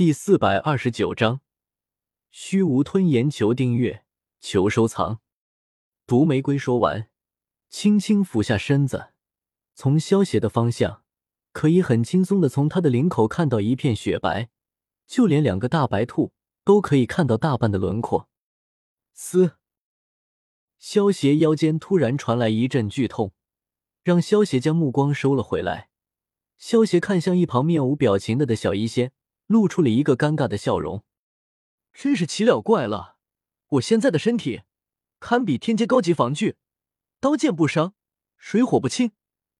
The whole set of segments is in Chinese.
第四百二十九章，虚无吞炎，求订阅，求收藏。毒玫瑰说完，轻轻俯下身子，从萧邪的方向，可以很轻松的从他的领口看到一片雪白，就连两个大白兔都可以看到大半的轮廓。嘶！萧邪腰间突然传来一阵剧痛，让萧邪将目光收了回来。萧邪看向一旁面无表情的的小医仙。露出了一个尴尬的笑容，真是奇了怪了！我现在的身体堪比天阶高级防具，刀剑不伤，水火不侵，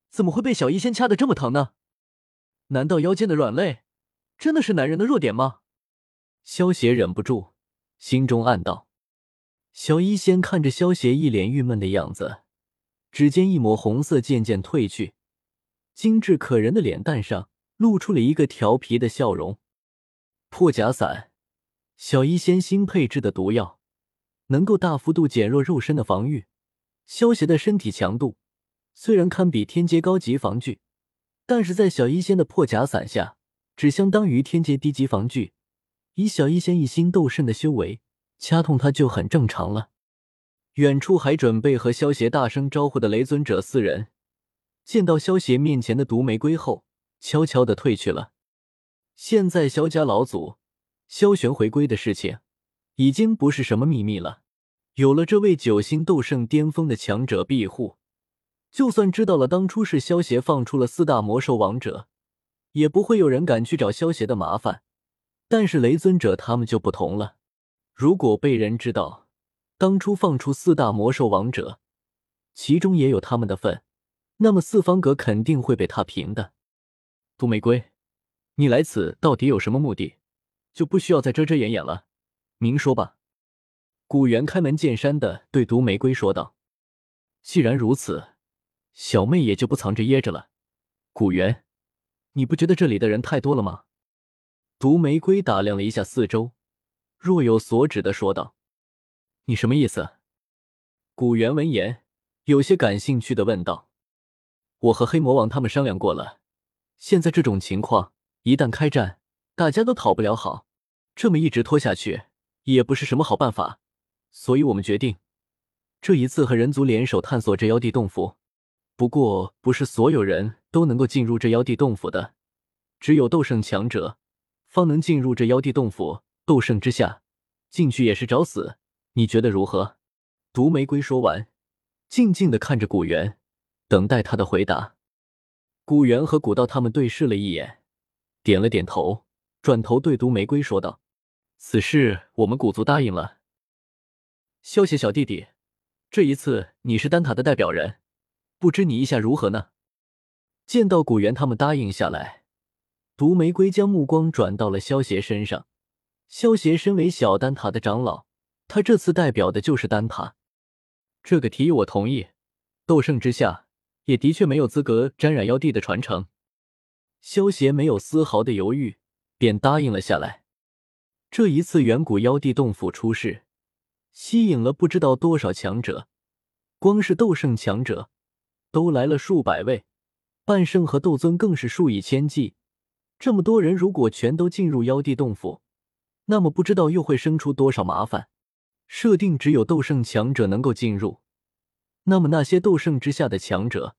怎么会被小医仙掐的这么疼呢？难道腰间的软肋真的是男人的弱点吗？萧邪忍不住心中暗道。小医仙看着萧邪一脸郁闷的样子，指尖一抹红色渐渐褪去，精致可人的脸蛋上露出了一个调皮的笑容。破甲散，小医仙新配制的毒药，能够大幅度减弱肉身的防御。萧邪的身体强度虽然堪比天阶高级防具，但是在小医仙的破甲散下，只相当于天阶低级防具。以小医仙一心斗圣的修为，掐痛他就很正常了。远处还准备和萧邪大声招呼的雷尊者四人，见到萧邪面前的毒玫瑰后，悄悄的退去了。现在萧家老祖萧玄回归的事情，已经不是什么秘密了。有了这位九星斗圣巅峰的强者庇护，就算知道了当初是萧邪放出了四大魔兽王者，也不会有人敢去找萧邪的麻烦。但是雷尊者他们就不同了，如果被人知道当初放出四大魔兽王者，其中也有他们的份，那么四方阁肯定会被踏平的。杜玫瑰。你来此到底有什么目的？就不需要再遮遮掩掩了，明说吧。古元开门见山的对毒玫瑰说道：“既然如此，小妹也就不藏着掖着了。”古元，你不觉得这里的人太多了吗？毒玫瑰打量了一下四周，若有所指的说道：“你什么意思？”古元闻言，有些感兴趣的问道：“我和黑魔王他们商量过了，现在这种情况。”一旦开战，大家都讨不了好，这么一直拖下去也不是什么好办法，所以我们决定这一次和人族联手探索这妖帝洞府。不过，不是所有人都能够进入这妖帝洞府的，只有斗圣强者方能进入这妖帝洞府。斗圣之下，进去也是找死。你觉得如何？毒玫瑰说完，静静的看着古元，等待他的回答。古元和古道他们对视了一眼。点了点头，转头对毒玫瑰说道：“此事我们古族答应了。萧邪小弟弟，这一次你是丹塔的代表人，不知你意下如何呢？”见到古元他们答应下来，毒玫瑰将目光转到了萧邪身上。萧邪身为小丹塔的长老，他这次代表的就是丹塔。这个提议我同意。斗圣之下，也的确没有资格沾染妖帝的传承。萧邪没有丝毫的犹豫，便答应了下来。这一次远古妖帝洞府出事，吸引了不知道多少强者，光是斗圣强者都来了数百位，半圣和斗尊更是数以千计。这么多人如果全都进入妖帝洞府，那么不知道又会生出多少麻烦。设定只有斗圣强者能够进入，那么那些斗圣之下的强者，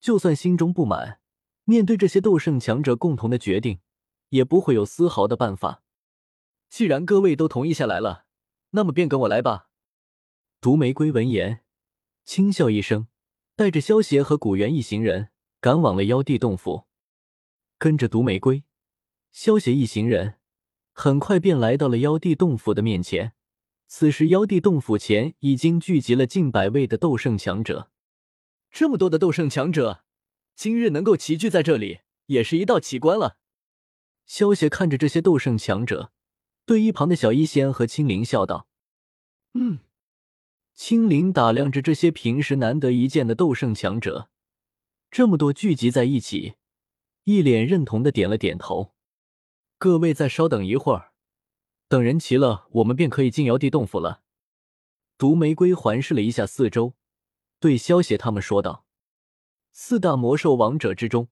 就算心中不满。面对这些斗圣强者共同的决定，也不会有丝毫的办法。既然各位都同意下来了，那么便跟我来吧。毒玫瑰闻言，轻笑一声，带着萧邪和古元一行人赶往了妖帝洞府。跟着毒玫瑰、萧邪一行人，很快便来到了妖帝洞府的面前。此时，妖帝洞府前已经聚集了近百位的斗圣强者。这么多的斗圣强者！今日能够齐聚在这里，也是一道奇观了。萧邪看着这些斗圣强者，对一旁的小医仙和青灵笑道：“嗯。”青灵打量着这些平时难得一见的斗圣强者，这么多聚集在一起，一脸认同的点了点头。各位再稍等一会儿，等人齐了，我们便可以进瑶地洞府了。毒玫瑰环视了一下四周，对萧邪他们说道。四大魔兽王者之中，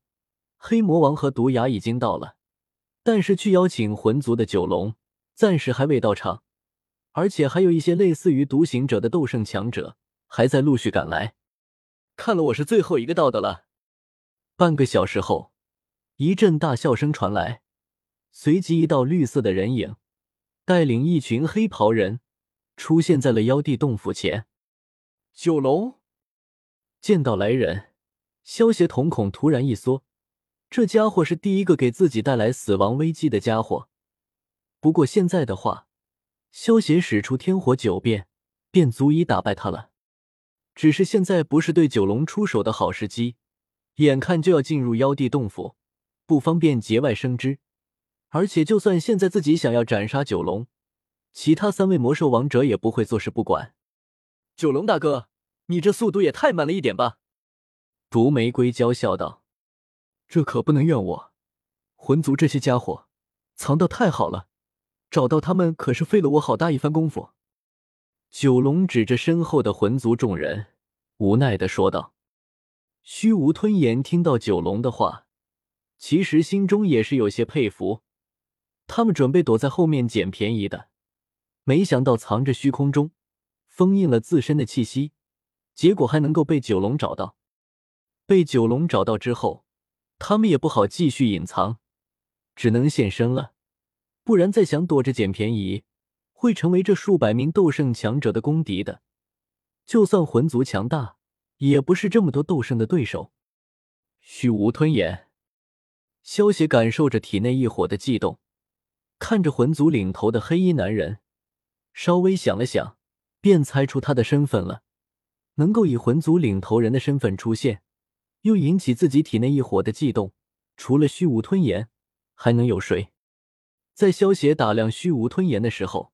黑魔王和毒牙已经到了，但是去邀请魂族的九龙暂时还未到场，而且还有一些类似于独行者的斗圣强者还在陆续赶来。看了我是最后一个到的了。半个小时后，一阵大笑声传来，随即一道绿色的人影带领一群黑袍人出现在了妖帝洞府前。九龙见到来人，萧协瞳孔突然一缩。这家伙是第一个给自己带来死亡危机的家伙。不过现在的话，萧协使出天火九变，便足以打败他了。只是现在不是对九龙出手的好时机，眼看就要进入妖帝洞府，不方便节外生枝。而且，就算现在自己想要斩杀九龙，其他三位魔兽王者也不会坐视不管。九龙大哥，你这速度也太慢了一点吧？毒玫瑰娇笑道。这可不能怨我，魂族这些家伙藏的太好了，找到他们可是费了我好大一番功夫。九龙指着身后的魂族众人，无奈的说道。虚无吞炎听到九龙的话，其实心中也是有些佩服。他们准备躲在后面捡便宜的，没想到藏着虚空中，封印了自身的气息，结果还能够被九龙找到。被九龙找到之后。他们也不好继续隐藏，只能现身了。不然再想躲着捡便宜，会成为这数百名斗圣强者的公敌的。就算魂族强大，也不是这么多斗圣的对手。虚无吞炎，萧邪感受着体内异火的悸动，看着魂族领头的黑衣男人，稍微想了想，便猜出他的身份了。能够以魂族领头人的身份出现。又引起自己体内一火的悸动，除了虚无吞炎，还能有谁？在萧邪打量虚无吞炎的时候，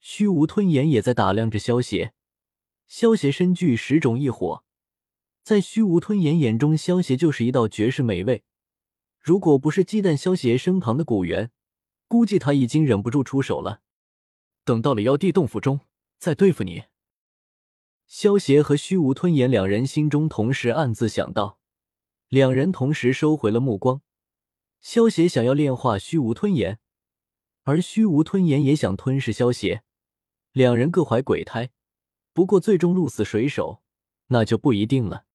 虚无吞炎也在打量着萧邪。萧邪身具十种异火，在虚无吞炎眼中，萧邪就是一道绝世美味。如果不是忌惮萧邪身旁的古猿，估计他已经忍不住出手了。等到了妖帝洞府中，再对付你。萧邪和虚无吞炎两人心中同时暗自想到，两人同时收回了目光。萧邪想要炼化虚无吞炎，而虚无吞炎也想吞噬萧邪，两人各怀鬼胎。不过最终鹿死谁手，那就不一定了。